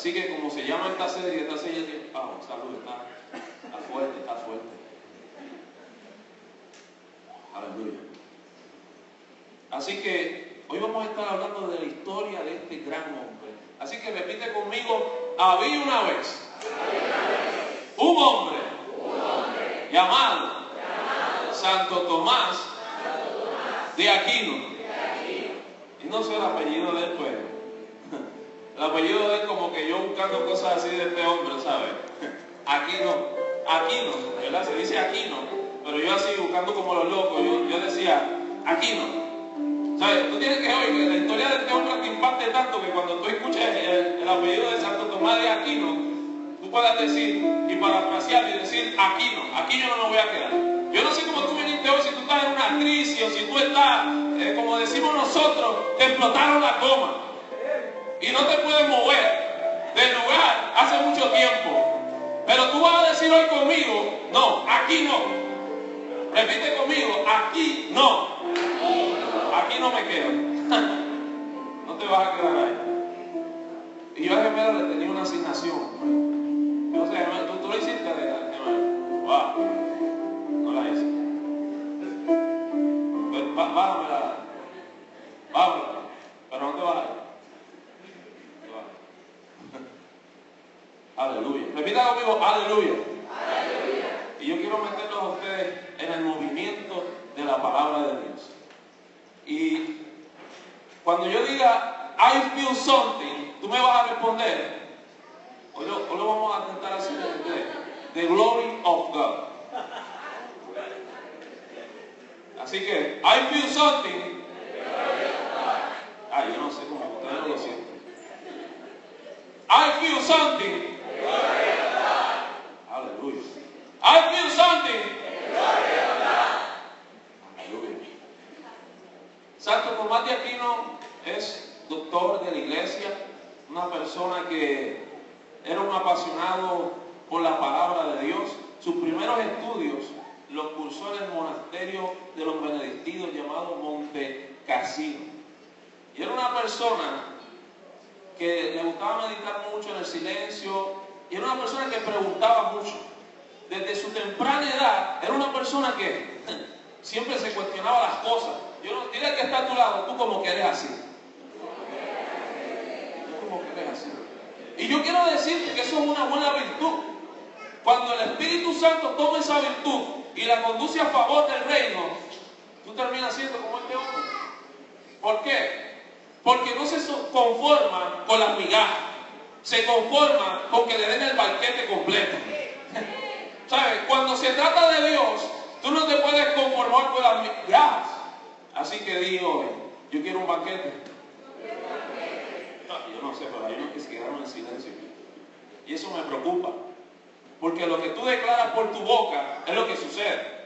Así que como se llama esta serie, esta serie tiene, ah, salud, está, fuerte, está fuerte. Aleluya. Así que hoy vamos a estar hablando de la historia de este gran hombre. Así que repite conmigo, había una vez un hombre llamado Santo Tomás de Aquino. Y no sé el apellido de él, pues. El apellido de él como que yo buscando cosas así de este hombre, ¿sabes? Aquino, Aquino, ¿verdad? Se dice Aquino, pero yo así buscando como los locos, yo, yo decía Aquino. ¿Sabes? Tú tienes que oír que la historia de este hombre te impacte tanto que cuando tú escuches el, el apellido de Santo Tomás de Aquino, tú puedas decir y parafrasear y decir Aquino, aquí yo no me voy a quedar. Yo no sé cómo tú viniste hoy, si tú estás en una crisis o si tú estás, eh, como decimos nosotros, te explotaron la goma y no te puedes mover del lugar hace mucho tiempo. Pero tú vas a decir hoy conmigo, no, aquí no. Repite conmigo, aquí no. Aquí no me quedo. No te vas a quedar ahí. Y yo a Gemelo le tenía una asignación. Yo sé, tú, tú lo hiciste, Gemelo. Wow. No la hice. Pues, bá- Bájamela. Bájamela. Pero no te vas a ir. Aleluya. Repita conmigo, aleluya. Y yo quiero meterlos a ustedes en el movimiento de la palabra de Dios. Y cuando yo diga, I feel something, tú me vas a responder. Hoy lo, vamos a tentar así en inglés. The glory of God. Así que, I feel something. Ay, yo no sé cómo ustedes lo sienten. I feel something. Aleluya. I feel something. Santo Tomás de Aquino es doctor de la iglesia, una persona que era un apasionado por la palabra de Dios. Sus primeros estudios los cursó en el monasterio de los benedictinos llamado Monte Cassino. Y era una persona que le gustaba meditar mucho en el silencio y era una persona que preguntaba mucho. Desde su temprana edad era una persona que siempre se cuestionaba las cosas. Yo no, dile que está a tu lado, tú como que eres así. Tú como que eres así. Y yo quiero decirte que eso es una buena virtud. Cuando el Espíritu Santo toma esa virtud y la conduce a favor del reino, tú terminas siendo como este hombre. ¿Por qué? Porque no se so- conforma con las migajas, se conforma con que le den el banquete completo. ¿Sabes? Cuando se trata de Dios, tú no te puedes conformar con las migajas. Así que digo, yo quiero un banquete. No, yo no sé, pero hay unos que se quedaron en silencio. Y eso me preocupa. Porque lo que tú declaras por tu boca es lo que sucede.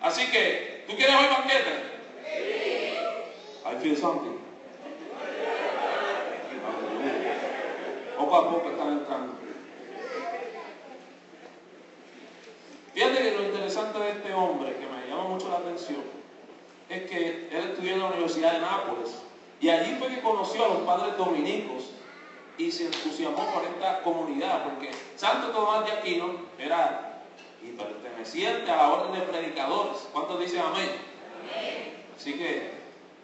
Así que, ¿tú quieres hoy banquete? I feel something. A poco están entrando. Fíjate que lo interesante de este hombre, que me llama mucho la atención, es que él estudió en la Universidad de Nápoles y allí fue que conoció a los padres dominicos y se entusiasmó por esta comunidad, porque Santo Tomás de Aquino era y perteneciente a la orden de predicadores. ¿Cuántos dicen amén? Así que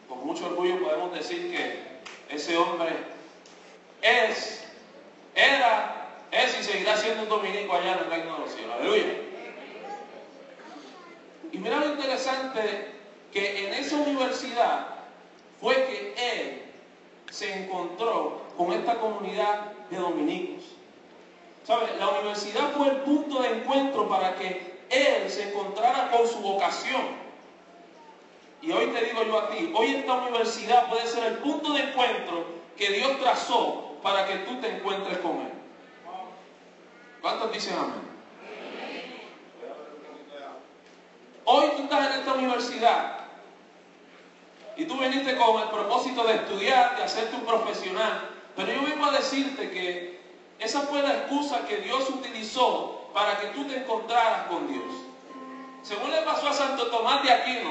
con mucho orgullo podemos decir que ese hombre es, era, es y seguirá siendo un dominico allá en el reino de los cielos. Aleluya. Y mira lo interesante que en esa universidad fue que él se encontró con esta comunidad de dominicos. ¿Sabe? La universidad fue el punto de encuentro para que él se encontrara con su vocación. Y hoy te digo yo a ti, hoy esta universidad puede ser el punto de encuentro que Dios trazó para que tú te encuentres con Él. ¿Cuántos dicen amén? Hoy tú estás en esta universidad y tú viniste con el propósito de estudiar, de hacerte un profesional. Pero yo vengo a decirte que esa fue la excusa que Dios utilizó para que tú te encontraras con Dios. Según le pasó a Santo Tomás de Aquino,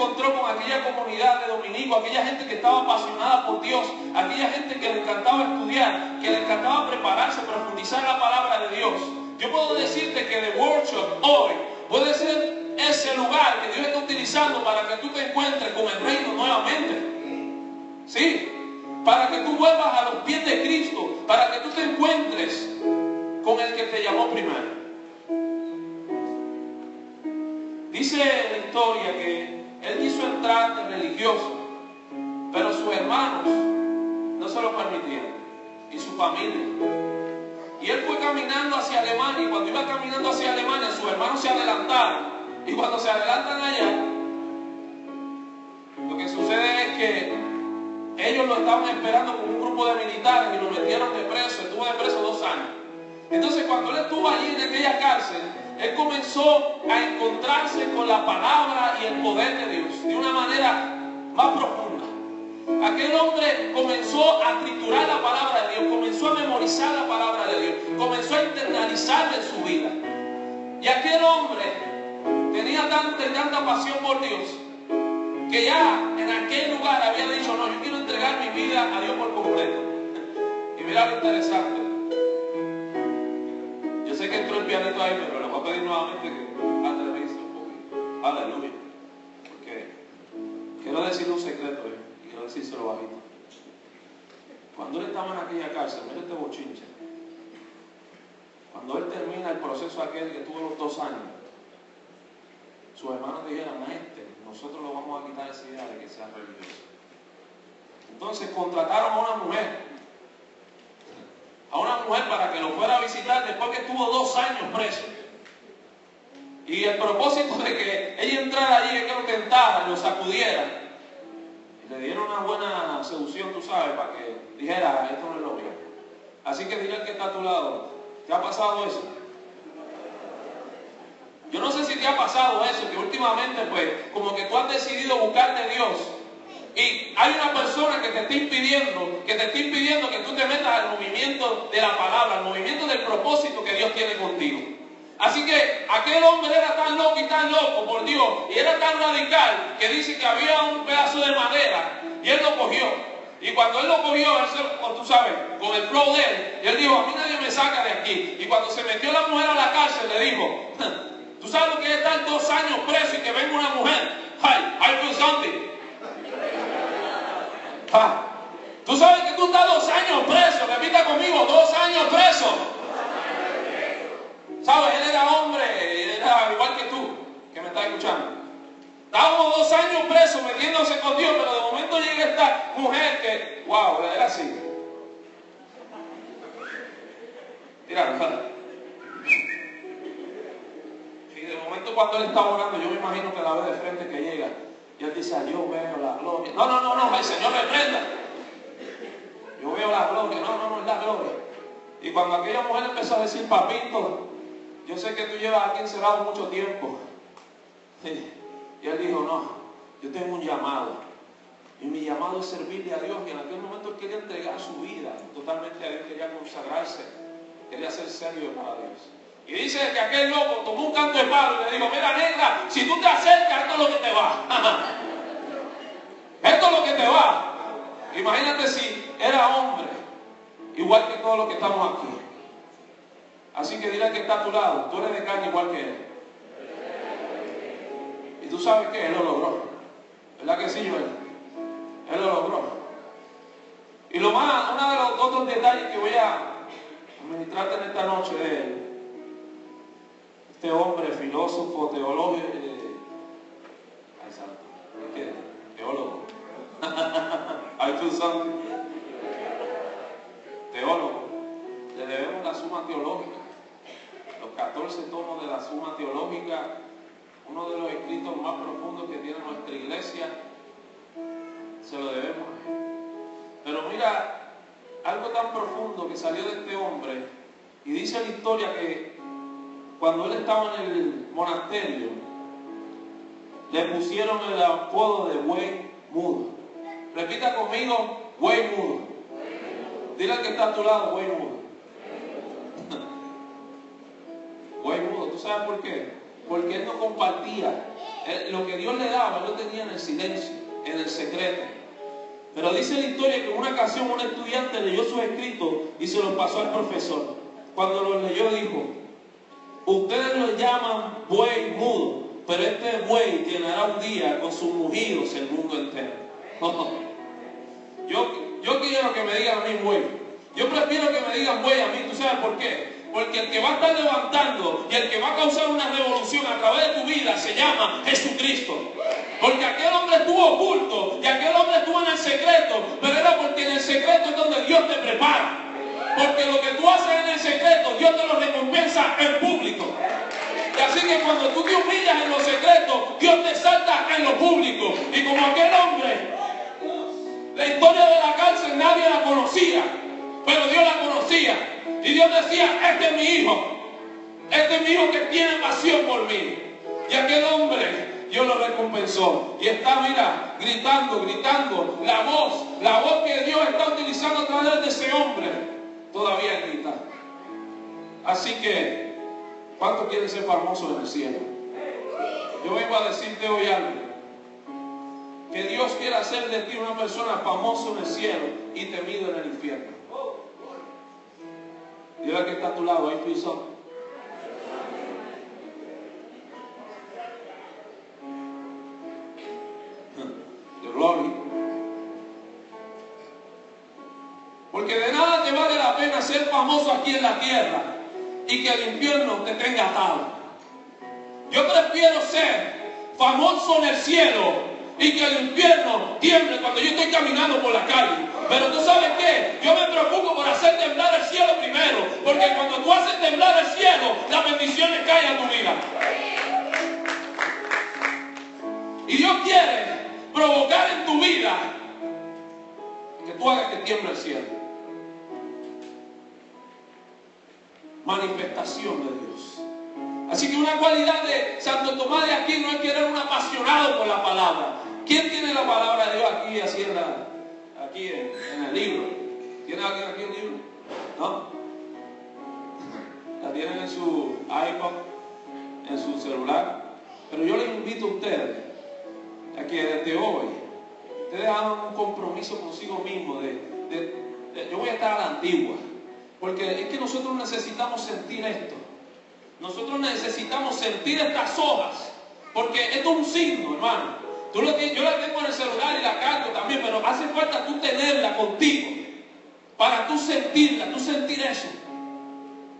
encontró con aquella comunidad de dominico, aquella gente que estaba apasionada por Dios, aquella gente que le encantaba estudiar, que le encantaba prepararse, profundizar la palabra de Dios. Yo puedo decirte que The Workshop hoy puede ser ese lugar que Dios está utilizando para que tú te encuentres con el reino nuevamente. Sí, para que tú vuelvas a los pies de Cristo, para que tú te encuentres con el que te llamó primero. Dice la historia que él quiso entrar de religioso, pero sus hermanos no se lo permitían, y su familia. Y él fue caminando hacia Alemania, y cuando iba caminando hacia Alemania, sus hermanos se adelantaron. Y cuando se adelantan allá, lo que sucede es que ellos lo estaban esperando con un grupo de militares y lo metieron de preso, estuvo de preso dos años. Entonces cuando él estuvo allí en aquella cárcel, él comenzó a encontrarse con la palabra y el poder de Dios de una manera más profunda. Aquel hombre comenzó a triturar la palabra de Dios, comenzó a memorizar la palabra de Dios, comenzó a internalizarla en su vida. Y aquel hombre tenía tanta y tanta pasión por Dios que ya en aquel lugar había dicho, no, yo quiero entregar mi vida a Dios por completo. Y mira lo interesante. Yo sé que entró el pianito ahí, pero a pedir nuevamente que aterrice un poquito. Aleluya. Porque quiero decir un secreto eh, y quiero decírselo bajito. Cuando él estaba en aquella cárcel, mira este bochinche. Cuando él termina el proceso aquel que tuvo los dos años, sus hermanos dijeron a este, nosotros lo vamos a quitar esa idea de que sea religioso. Entonces contrataron a una mujer, a una mujer para que lo fuera a visitar después que estuvo dos años preso. Y el propósito de que ella entrara allí que lo tentara, lo sacudiera. Y le dieron una buena seducción, tú sabes, para que dijera, esto no es lo mío. Así que dile al que está a tu lado, ¿te ha pasado eso? Yo no sé si te ha pasado eso, que últimamente pues como que tú has decidido buscar de Dios y hay una persona que te está impidiendo, que te está impidiendo que tú te metas al movimiento de la palabra, al movimiento del propósito que Dios tiene contigo. Así que aquel hombre era tan loco y tan loco por Dios y era tan radical que dice que había un pedazo de madera y él lo cogió. Y cuando él lo cogió, tú sabes, con el flow de él, él dijo, a mí nadie me saca de aquí. Y cuando se metió la mujer a la cárcel, le dijo, ¿Tú sabes que es estar dos años preso y que venga una mujer? Ay, I feel something. Tú sabes que tú estás dos años preso, repita conmigo, dos años preso. Él era hombre, era igual que tú, que me estás escuchando. Estábamos dos años presos metiéndose con Dios, pero de momento llega esta mujer que, wow, era así. Mira, de momento cuando él está orando, yo me imagino que la ve de frente que llega. Y él dice, yo veo la gloria. No, no, no, no, el Señor reprenda. Yo veo la gloria. No, no, no, es la gloria. Y cuando aquella mujer empezó a decir, papito, yo sé que tú llevas aquí encerrado mucho tiempo. Y él dijo, no, yo tengo un llamado. Y mi llamado es servirle a Dios. Y en aquel momento quería entregar su vida totalmente a Dios, quería consagrarse, quería ser serio para Dios. Y dice que aquel loco tomó un canto de palo y le dijo, mira negra, si tú te acercas, esto es lo que te va. esto es lo que te va. Imagínate si era hombre, igual que todos los que estamos aquí. Así que dile que está a tu lado, tú eres de carne igual que él. Y tú sabes que él lo logró. ¿Verdad que sí, Joel? Él lo logró. Y lo más, uno de los otros detalles que voy a administrarte en esta noche de él este hombre, filósofo, teólogo, eh, ay, santo, ¿qué? Teólogo. Ay, tú santo. teólogo, le debemos la suma teológica, los 14 tomos de la suma teológica, uno de los escritos más profundos que tiene nuestra iglesia, se lo debemos a él. Pero mira, algo tan profundo que salió de este hombre, y dice la historia que cuando él estaba en el monasterio, le pusieron el apodo de buey mudo. Repita conmigo, buey mudo. Dile al que está a tu lado, buey mudo. Buey mudo, ¿tú sabes por qué? Porque él no compartía. lo que Dios le daba, él lo tenía en el silencio, en el secreto. Pero dice la historia que en una ocasión un estudiante leyó sus escritos y se los pasó al profesor. Cuando los leyó dijo, ustedes lo llaman buey mudo, pero este buey llenará un día con sus mugidos el mundo entero. yo, yo quiero que me digan a mí buey. Yo prefiero que me digan buey a mí, ¿tú sabes por qué? Porque el que va a estar levantando y el que va a causar una revolución a través de tu vida se llama Jesucristo. Porque aquel hombre estuvo oculto y aquel hombre estuvo en el secreto, pero era porque en el secreto es donde Dios te prepara. Porque lo que tú haces en el secreto, Dios te lo recompensa en público. Y así que cuando tú te humillas en lo secreto, Dios te salta en lo público. Y como aquel hombre, la historia de la cárcel nadie la conocía, pero Dios la conocía. Y Dios decía, este es mi hijo. Este es mi hijo que tiene pasión por mí. Y aquel hombre, Dios lo recompensó. Y está, mira, gritando, gritando. La voz, la voz que Dios está utilizando a través de ese hombre, todavía grita. Así que, ¿cuántos quieren ser famosos en el cielo? Yo vengo a decirte hoy algo. Que Dios quiere hacer de ti una persona famosa en el cielo y temido en el infierno. Dile que está a tu lado, ahí piso. Porque de nada te vale la pena ser famoso aquí en la tierra y que el infierno te tenga atado. Yo prefiero ser famoso en el cielo y que el infierno tiemble cuando yo estoy caminando por la calle. Pero tú sabes qué, yo me preocupo por hacer temblar el cielo primero, porque cuando tú haces temblar el cielo, las bendiciones caen a tu vida. Y Dios quiere provocar en tu vida que tú hagas que tiemble el cielo. Manifestación de Dios. Así que una cualidad de Santo Tomás de aquí no es que era un apasionado por la palabra, ¿Quién tiene la palabra de Dios aquí en aquí en, el libro? ¿Tiene alguien aquí el libro? ¿No? Tienen en su iPod, en su celular. Pero yo les invito a ustedes a que desde hoy ustedes hagan un compromiso consigo mismo de, yo voy a estar a la antigua. Porque es que nosotros necesitamos sentir esto. Nosotros necesitamos sentir estas hojas. Porque esto es un signo, hermano. Tú lo yo la tengo en el celular y la cargo también, pero hace falta tú tenerla contigo para tú sentirla, tú sentir eso.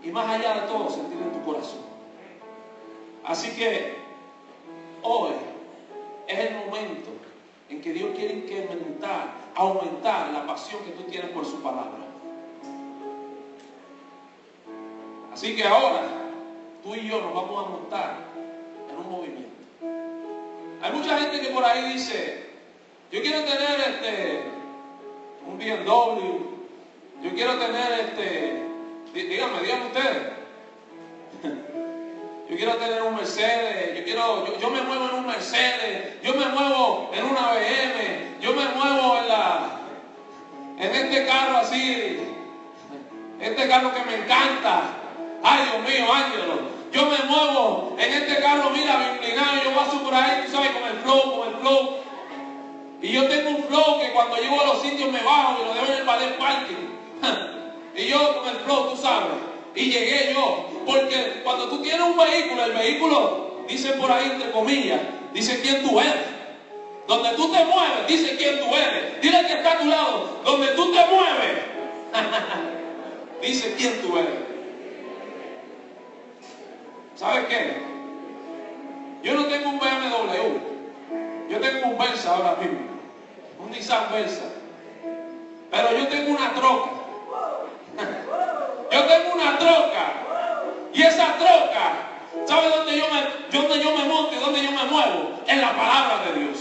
Y más allá de todo, sentir en tu corazón. Así que hoy es el momento en que Dios quiere incrementar, aumentar la pasión que tú tienes por su palabra. Así que ahora tú y yo nos vamos a montar en un movimiento. Hay mucha gente que por ahí dice, yo quiero tener este un BMW, yo quiero tener este, díganme, díganme ustedes. Yo quiero tener un Mercedes, yo quiero, yo, me muevo en un Mercedes, yo me muevo en una BM, yo me muevo en la, en este carro así, este carro que me encanta. Ay, Dios mío, Ángelo. Yo me muevo en este carro, mira, inclinado, yo paso por ahí, tú sabes, con el flow, con el flow. Y yo tengo un flow que cuando llego a los sitios me bajo y lo dejo en el ballet parking. y yo con el flow, tú sabes. Y llegué yo. Porque cuando tú tienes un vehículo, el vehículo dice por ahí, entre comillas, dice quién tú eres. Donde tú te mueves, dice quién tú eres. Dile que está a tu lado. Donde tú te mueves, dice quién tú eres. ¿Sabes qué? Yo no tengo un BMW. Yo tengo un Versa ahora mismo. Un Nissan Versa. Pero yo tengo una troca. Yo tengo una troca. Y esa troca, ¿sabe dónde yo me, dónde yo me monto y dónde yo me muevo? En la palabra de Dios.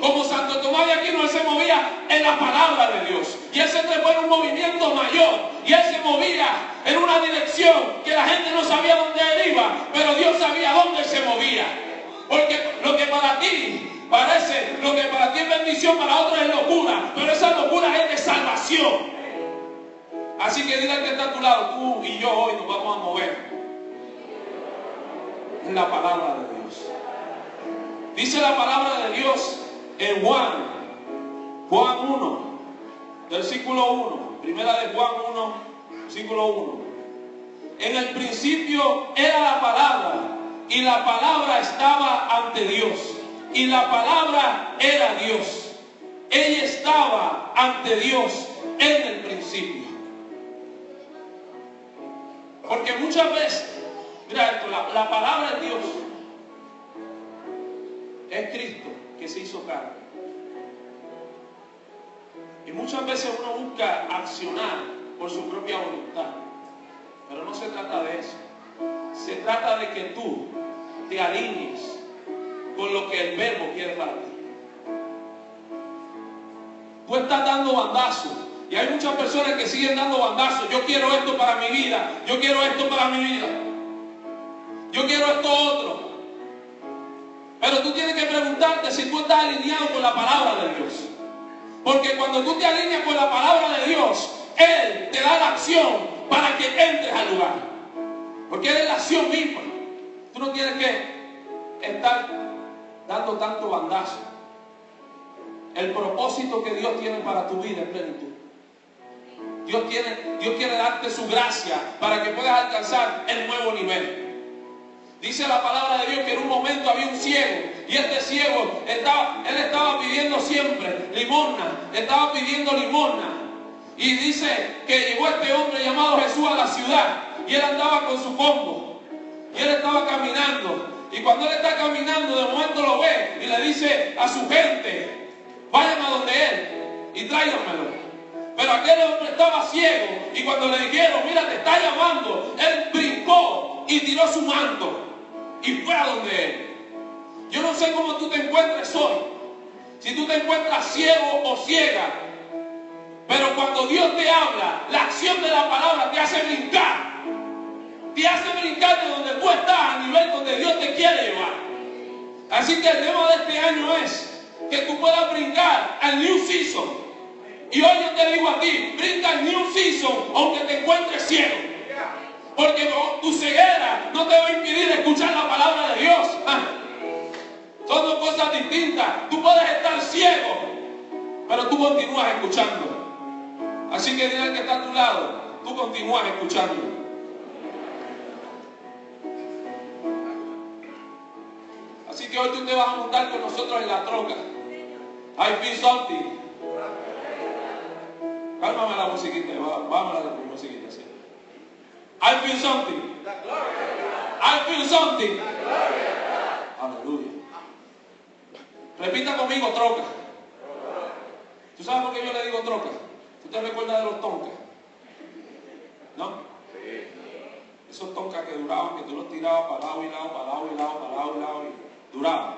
Como Santo Tomás de Aquino, se movía en la palabra de Dios. Y él se trepó en un movimiento mayor. Y él se movía en una dirección que la gente no sabía dónde él iba, pero Dios sabía dónde se movía. Porque lo que para ti parece, lo que para ti es bendición, para otros es locura. Pero esa locura es de salvación. Así que dile que está a tu lado, tú y yo hoy nos vamos a mover en la palabra de Dios. Dice la palabra de Dios en Juan, Juan 1, versículo 1, primera de Juan 1, versículo 1. En el principio era la palabra y la palabra estaba ante Dios y la palabra era Dios. Ella estaba ante Dios en el principio. Porque muchas veces, mira esto, la, la palabra de Dios es Cristo que se hizo carne. Y muchas veces uno busca accionar por su propia voluntad. Pero no se trata de eso. Se trata de que tú te alinees con lo que el verbo quiere para ti. Tú estás dando bandazos. Y hay muchas personas que siguen dando bandazos. Yo quiero esto para mi vida. Yo quiero esto para mi vida. Yo quiero esto otro. Pero tú tienes que preguntarte si tú estás alineado con la palabra de Dios. Porque cuando tú te alineas con la palabra de Dios, Él te da la acción para que entres al lugar. Porque Él es la acción misma. Tú no tienes que estar dando tanto bandazo. El propósito que Dios tiene para tu vida es plenitud. Dios, tiene, Dios quiere darte su gracia para que puedas alcanzar el nuevo nivel. Dice la palabra de Dios que en un momento había un ciego y este ciego estaba, él estaba pidiendo siempre limosna, estaba pidiendo limosna. Y dice que llegó este hombre llamado Jesús a la ciudad y él andaba con su combo y él estaba caminando. Y cuando él está caminando, de momento lo ve y le dice a su gente, vayan a donde él y tráiganmelo. Pero aquel hombre estaba ciego y cuando le dijeron, mira, te está llamando, él brincó y tiró su manto y fue a donde él. Yo no sé cómo tú te encuentres hoy. Si tú te encuentras ciego o ciega. Pero cuando Dios te habla, la acción de la palabra te hace brincar. Te hace brincar de donde tú estás a nivel donde Dios te quiere llevar. Así que el tema de este año es que tú puedas brincar al New Season. Y hoy yo te digo a ti, brinca al New Season aunque te encuentres ciego. Porque tu ceguera no te va a impedir escuchar la palabra de Dios. Son dos cosas distintas. Tú puedes estar ciego, pero tú continúas escuchando. Así que dile que está a tu lado, tú continúas escuchando. Así que hoy tú te vas a montar con nosotros en la troca. I feel something. Cálmame la musiquita, vamos a la musiquita. ¿sí? I feel something. I feel something. Aleluya. Repita conmigo, troca. ¿Tú sabes por qué yo le digo troca? ¿Tú te recuerdas de los toncas? ¿No? Esos toncas que duraban, que tú los tirabas para lado y lado, para lado y lado, para lado y lado, y duraban.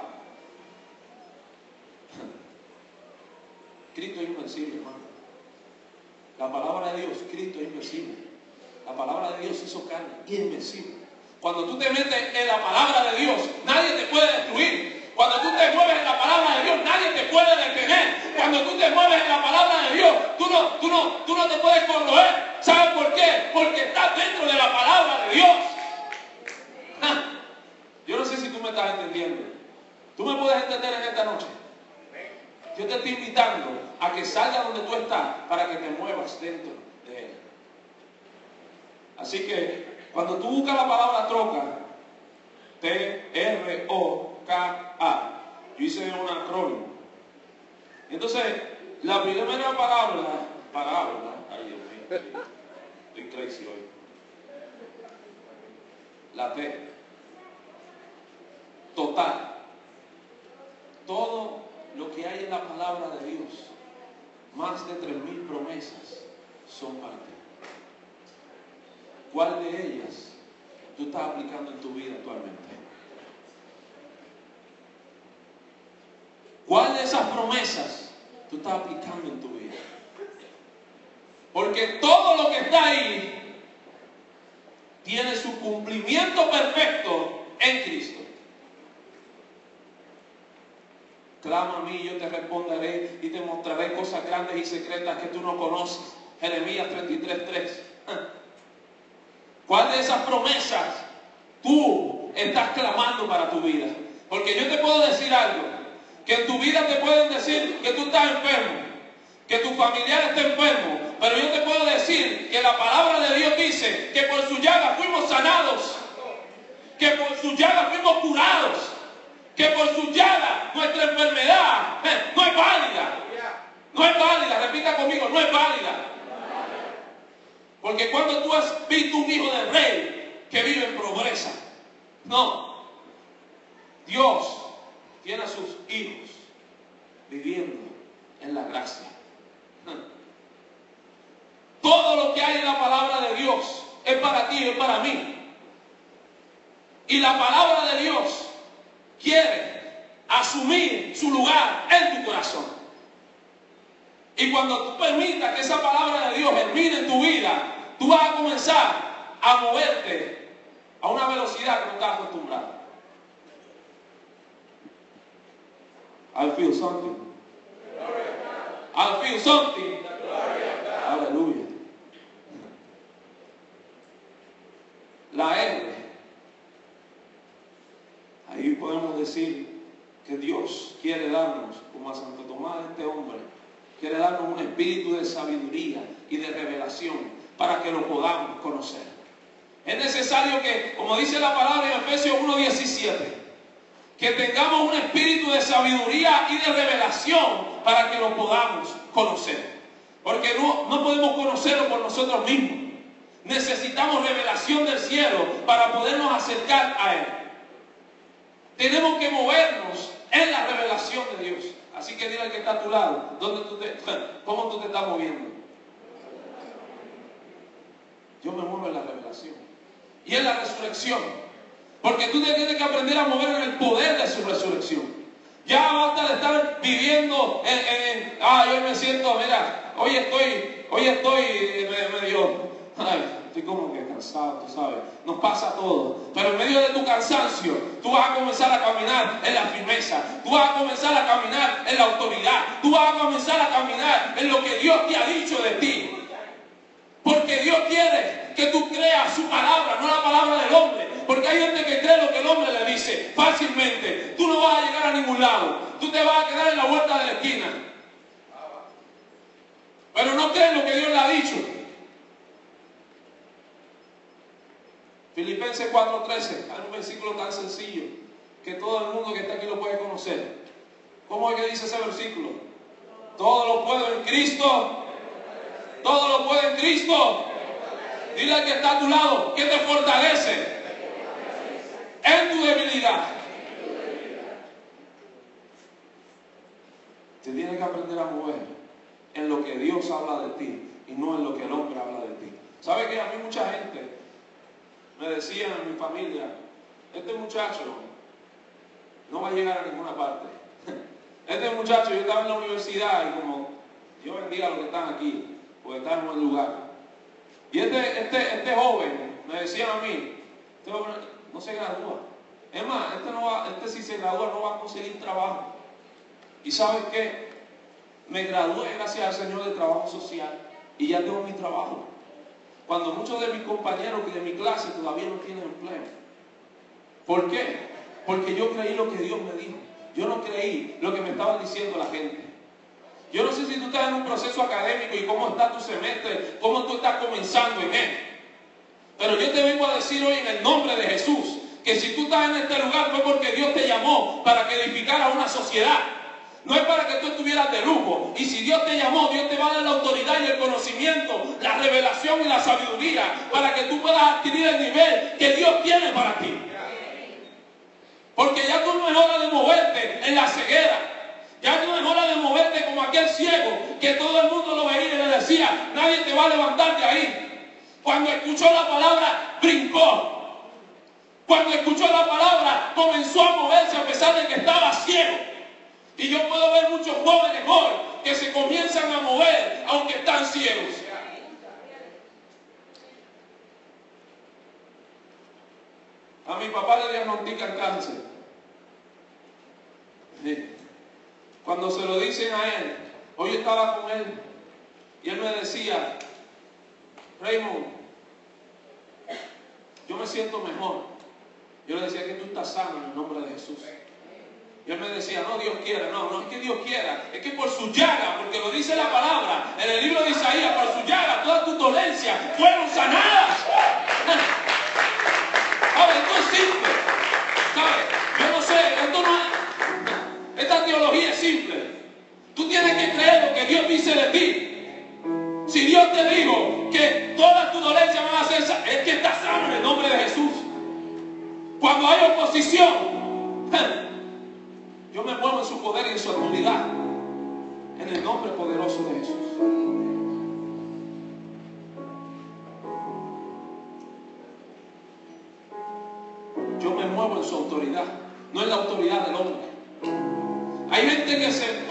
Cristo es invencible, hermano. La palabra de Dios, Cristo es invencible. La palabra de Dios hizo carne invencible. Cuando tú te metes en la palabra de Dios, nadie te puede destruir. Cuando tú te mueves en la palabra de Dios, nadie te puede detener. Cuando tú te mueves en la palabra de Dios, tú no, tú no, tú no te puedes corroer. ¿Sabes por qué? Porque estás dentro de la palabra de Dios. Yo no sé si tú me estás entendiendo. ¿Tú me puedes entender en esta noche? Yo te estoy invitando a que salgas donde tú estás para que te muevas dentro de él. Así que cuando tú buscas la palabra troca, T-R-O-K-A, yo hice un acrónimo. Entonces, la primera palabra, palabra, ay Dios mío, estoy crazy hoy. La T, total. Todo lo que hay en la palabra de Dios, más de tres mil promesas son para ti. ¿cuál de ellas tú estás aplicando en tu vida actualmente? ¿Cuál de esas promesas tú estás aplicando en tu vida? Porque todo lo que está ahí tiene su cumplimiento perfecto en Cristo. Clama a mí, yo te responderé y te mostraré cosas grandes y secretas que tú no conoces. Jeremías 33:3. ¿Cuál de esas promesas tú estás clamando para tu vida? Porque yo te puedo decir algo, que en tu vida te pueden decir que tú estás enfermo, que tu familiar está enfermo, pero yo te puedo decir que la palabra de Dios dice que por su llaga fuimos sanados, que por su llaga fuimos curados, que por su llaga nuestra enfermedad eh, no es válida. No es válida, repita conmigo, no es válida. Porque cuando tú has visto un hijo del rey que vive en pobreza, no. Dios tiene a sus hijos viviendo en la gracia. Todo lo que hay en la palabra de Dios es para ti, es para mí. Y la palabra de Dios quiere asumir su lugar en tu corazón. Y cuando tú permitas que esa palabra de Dios germine en tu vida, tú vas a comenzar a moverte a una velocidad que no estás acostumbrado. I feel something. I feel something. Aleluya. La R. Ahí podemos decir que Dios quiere darnos, como a Santo Tomás, este hombre, quiere darnos un espíritu de sabiduría y de revelación para que lo podamos conocer. Es necesario que, como dice la palabra en Efesios 1.17, que tengamos un espíritu de sabiduría y de revelación para que lo podamos conocer. Porque no, no podemos conocerlo por nosotros mismos. Necesitamos revelación del cielo para podernos acercar a Él. Tenemos que movernos en la revelación de Dios. Así que dile al que está a tu lado, ¿dónde tú te, ¿cómo tú te estás moviendo? Yo me muevo en la revelación. Y en la resurrección. Porque tú tienes que aprender a mover en el poder de su resurrección. Ya basta de estar viviendo en, en, ah, yo me siento, mira, hoy estoy, hoy estoy medio, ay, estoy como que cansado, tú sabes. Nos pasa todo. Pero en medio de tu cansancio, tú vas a comenzar a caminar en la firmeza. Tú vas a comenzar a caminar en la autoridad. Tú vas a comenzar a caminar en lo que Dios te ha dicho de ti. Porque Dios quiere que tú creas su palabra, no la palabra del hombre. Porque hay gente que cree lo que el hombre le dice fácilmente. Tú no vas a llegar a ningún lado. Tú te vas a quedar en la vuelta de la esquina. Pero no crees lo que Dios le ha dicho. Filipenses 4:13, hay un versículo tan sencillo que todo el mundo que está aquí lo puede conocer. ¿Cómo es que dice ese versículo? Todo lo puedo en Cristo. Todo lo puedo en Cristo. Dile al que está a tu lado que te fortalece en tu debilidad. Te tienes que aprender a mover en lo que Dios habla de ti y no en lo que el hombre habla de ti. ¿Sabe que a mí mucha gente me decía en mi familia, este muchacho no va a llegar a ninguna parte. Este muchacho, yo estaba en la universidad y como Dios bendiga a los que están aquí, porque están en buen lugar. Y este, este, este joven me decía a mí, este no se gradúa. Es más, este, no va, este si se gradúa no va a conseguir trabajo. ¿Y sabes qué? Me gradué gracias al Señor de trabajo social y ya tengo mi trabajo. Cuando muchos de mis compañeros y de mi clase todavía no tienen empleo. ¿Por qué? Porque yo creí lo que Dios me dijo. Yo no creí lo que me estaban diciendo la gente. Yo no sé si tú estás en un proceso académico y cómo está tu semestre, cómo tú estás comenzando en él. Pero yo te vengo a decir hoy en el nombre de Jesús que si tú estás en este lugar fue porque Dios te llamó para que edificara una sociedad. No es para que tú estuvieras de lujo. Y si Dios te llamó, Dios te va a dar la autoridad y el conocimiento, la revelación y la sabiduría para que tú puedas adquirir el nivel que Dios tiene para ti. Porque ya tú no es hora de moverte en la ceguera. Ya no es hora de moverte como aquel ciego que todo el mundo lo veía y le decía, nadie te va a levantar de ahí. Cuando escuchó la palabra, brincó. Cuando escuchó la palabra, comenzó a moverse a pesar de que estaba ciego. Y yo puedo ver muchos jóvenes hoy que se comienzan a mover aunque están ciegos. A mi papá le diagnostican cáncer. Cuando se lo dicen a él, hoy estaba con él y él me decía, Raymond, yo me siento mejor. Yo le decía que tú estás sano en el nombre de Jesús. Y él me decía, no, Dios quiera, no, no es que Dios quiera, es que por su llaga, porque lo dice la palabra, en el libro de Isaías, por su llaga, todas tus dolencias fueron sanadas. ¿Sabes? Esto es simple. ¿Sabes? Yo no sé, esto no es, esta teología es simple. Tú tienes que creer lo que Dios dice de ti. Si Dios te dijo que todas tus dolencias van a ser es que estás sano en el nombre de Jesús. Cuando hay oposición, yo me muevo en su poder y en su autoridad. En el nombre poderoso de Jesús. Yo me muevo en su autoridad, no en la autoridad del hombre. Hay gente que se...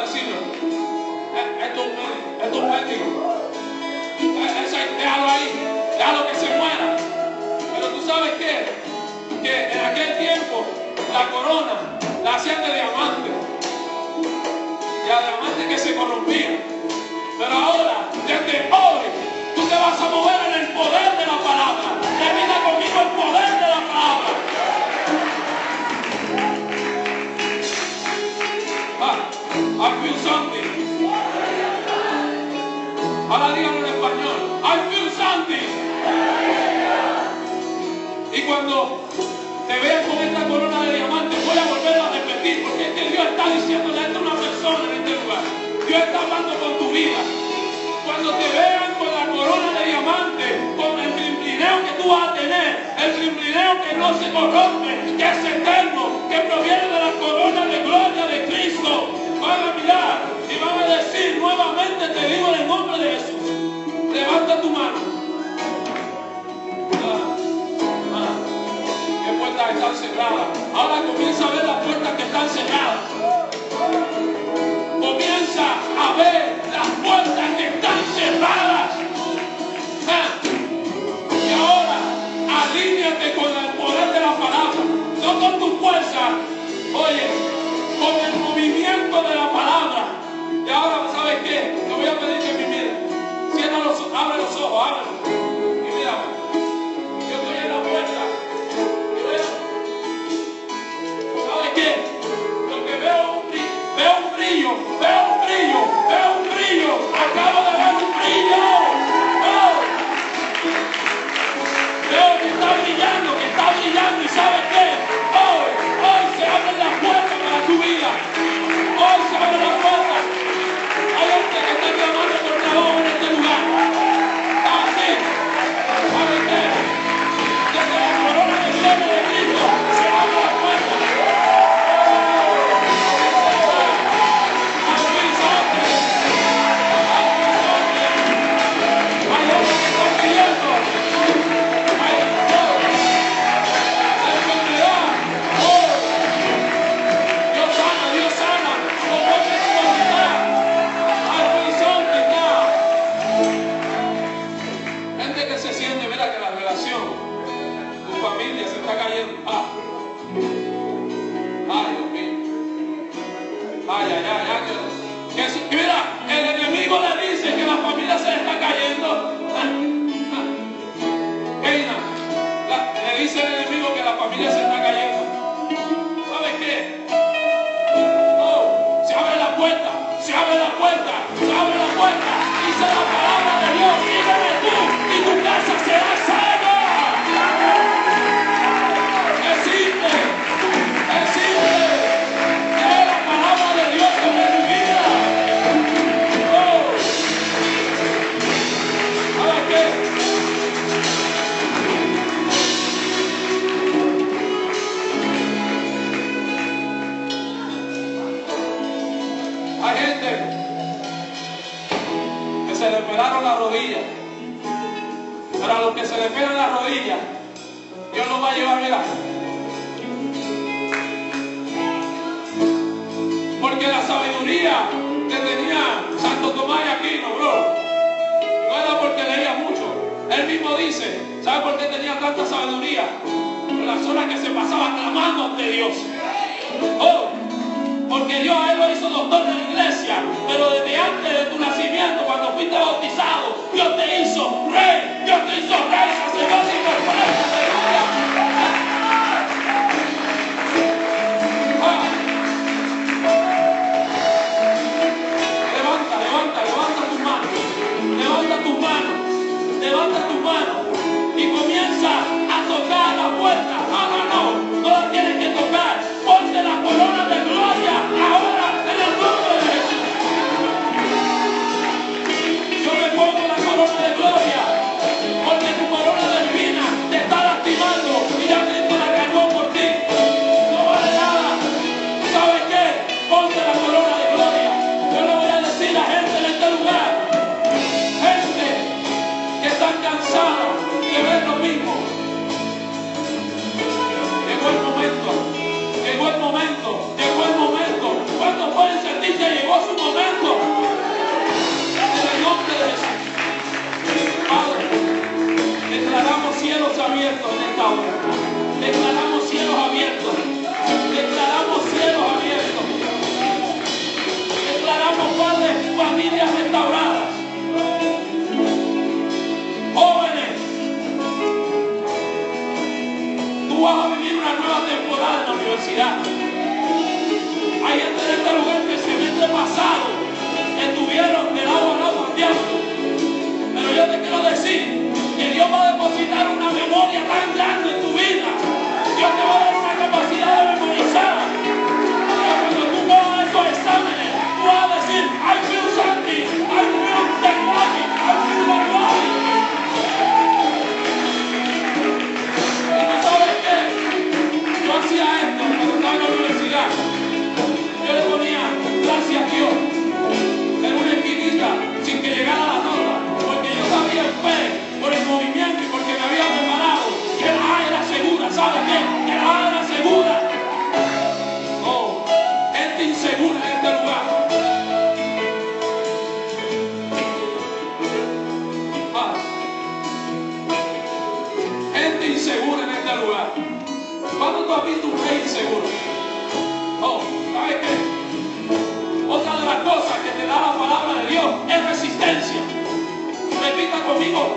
decirlo. Esto es. Esto es un eso ahí, déjalo ahí. Déjalo que se muera. Pero tú sabes qué? Que en aquel tiempo la corona la hacían de diamante. Y a diamante que se corrompía. Pero ahora, desde hoy, tú te vas a mover en el poder de la palabra. Termina conmigo el poder Ahora díganlo en español. I feel something. Y cuando te veas con esta corona de diamantes, voy a volver a repetir, porque es que Dios está diciéndole a una persona en este lugar. Dios está hablando con tu vida. Cuando te vean con la corona de diamante, con el privilegio que tú vas a tener, el privilegio que no se corrompe, que es eterno, que proviene de la corona de gloria de Cristo, van a mirar y van a decir nuevamente, te digo en el nombre de Jesús, tu mano. Ah, ah. ¿Qué puertas están cerradas? Ahora comienza a ver las puertas que están cerradas. Comienza a ver las puertas que están cerradas. Ah. Y ahora alíñate con el poder de la palabra, no con tu fuerza, oye, con el God. Que la Dios los va a llevar. Porque la sabiduría que tenía Santo Tomás de Aquino, bro, no era porque leía mucho. Él mismo dice, ¿sabe por qué tenía tanta sabiduría? Por las horas que se pasaba clamando ante Dios. Oh, porque Dios a él lo hizo doctor de la iglesia, pero desde antes de tu nacimiento, cuando fuiste bautizado, Dios te hizo rey, Dios te hizo rey,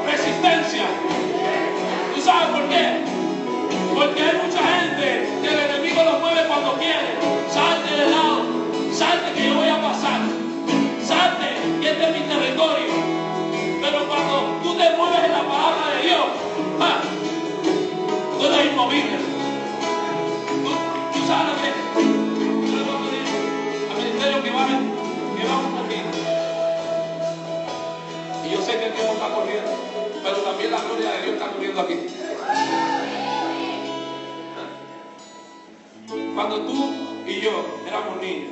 resistencia. ¿Tú sabes por qué? Aquí. Cuando tú y yo éramos niños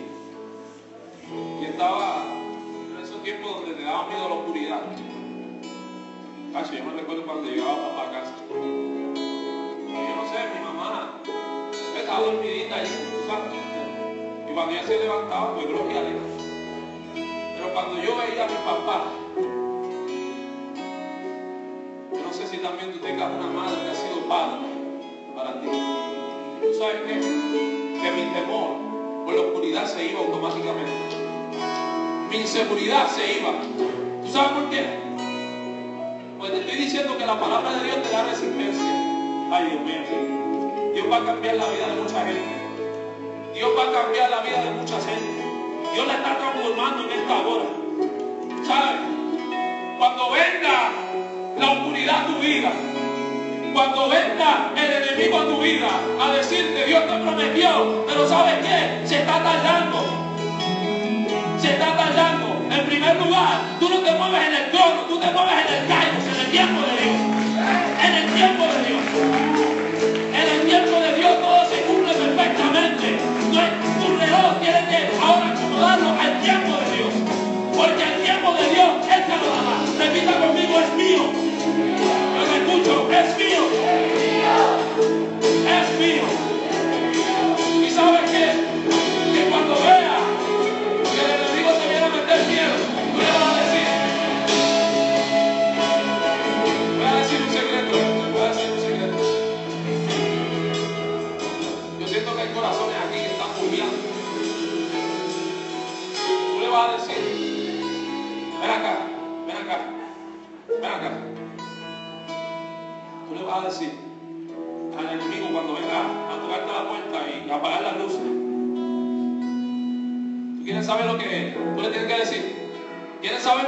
y estaba en esos tiempos donde te daba miedo la oscuridad. Cacho, yo me recuerdo cuando llegaba papá a casa. Yo no sé, mi mamá estaba dormidita allí, sabes. Y cuando ella se levantaba, pues gloria a Dios. Pero cuando yo veía a mi papá, sé si también tú tengas una madre que ha sido padre para ti. ¿Tú sabes qué? Que mi temor por la oscuridad se iba automáticamente. Mi inseguridad se iba. ¿Tú sabes por qué? Pues te estoy diciendo que la palabra de Dios te da resistencia. Ay, Dios mío. Dios va a cambiar la vida de mucha gente. Dios va a cambiar la vida de mucha gente. Dios la está transformando en esta hora. ¿Sabes? Cuando venga la oscuridad tu vida, cuando venga el enemigo a tu vida a decirte Dios te prometió, pero ¿sabes qué? Se está tardando. Se está tardando. En primer lugar, tú no te mueves en el trono, tú te mueves en el kairos, en el tiempo de Dios. En el tiempo de Dios. En el tiempo de Dios todo se cumple perfectamente. Tu reloj, tienes que ahora acomodarlo al tiempo de Dios. Porque el tiempo de Dios Él te lo dará. Repita conmigo, es mío. Yo me escucho, es mío. Es mío. Tú vas a decir al enemigo cuando venga a tocarte la puerta y apagar las luces. ¿Tú quieres saber lo que es? Tú le tienes que decir. ¿Quieres saber?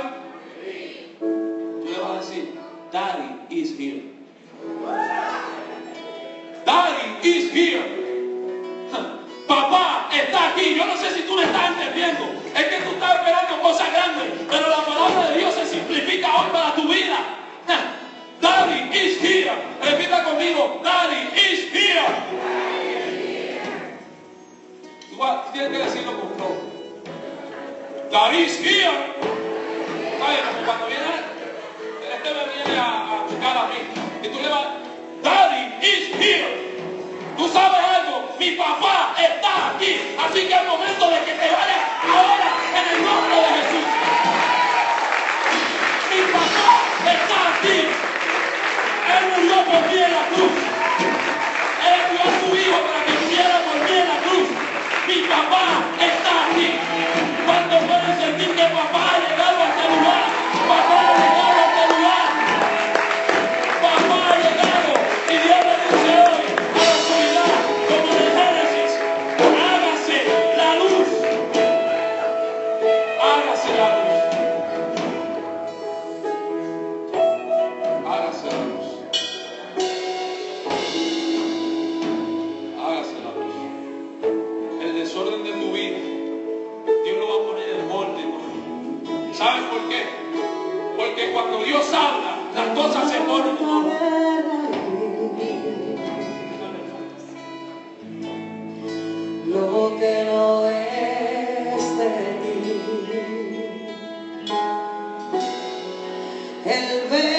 Tú le vas a decir, Daddy is here. Daddy is here. Papá está aquí. Yo no sé si tú le estás entendiendo. Es que tú estás esperando cosas grandes. Pero la palabra de Dios se simplifica hoy para tu vida. Daddy is here. Repita conmigo. Daddy is here. Igual, tienes que decirlo con flow. Daddy is here. Como Cuando viene, este me viene a, a buscar a mí. Y tú le vas, Daddy is here. Tú sabes algo, mi papá está aquí. Así que es momento de que te vayas el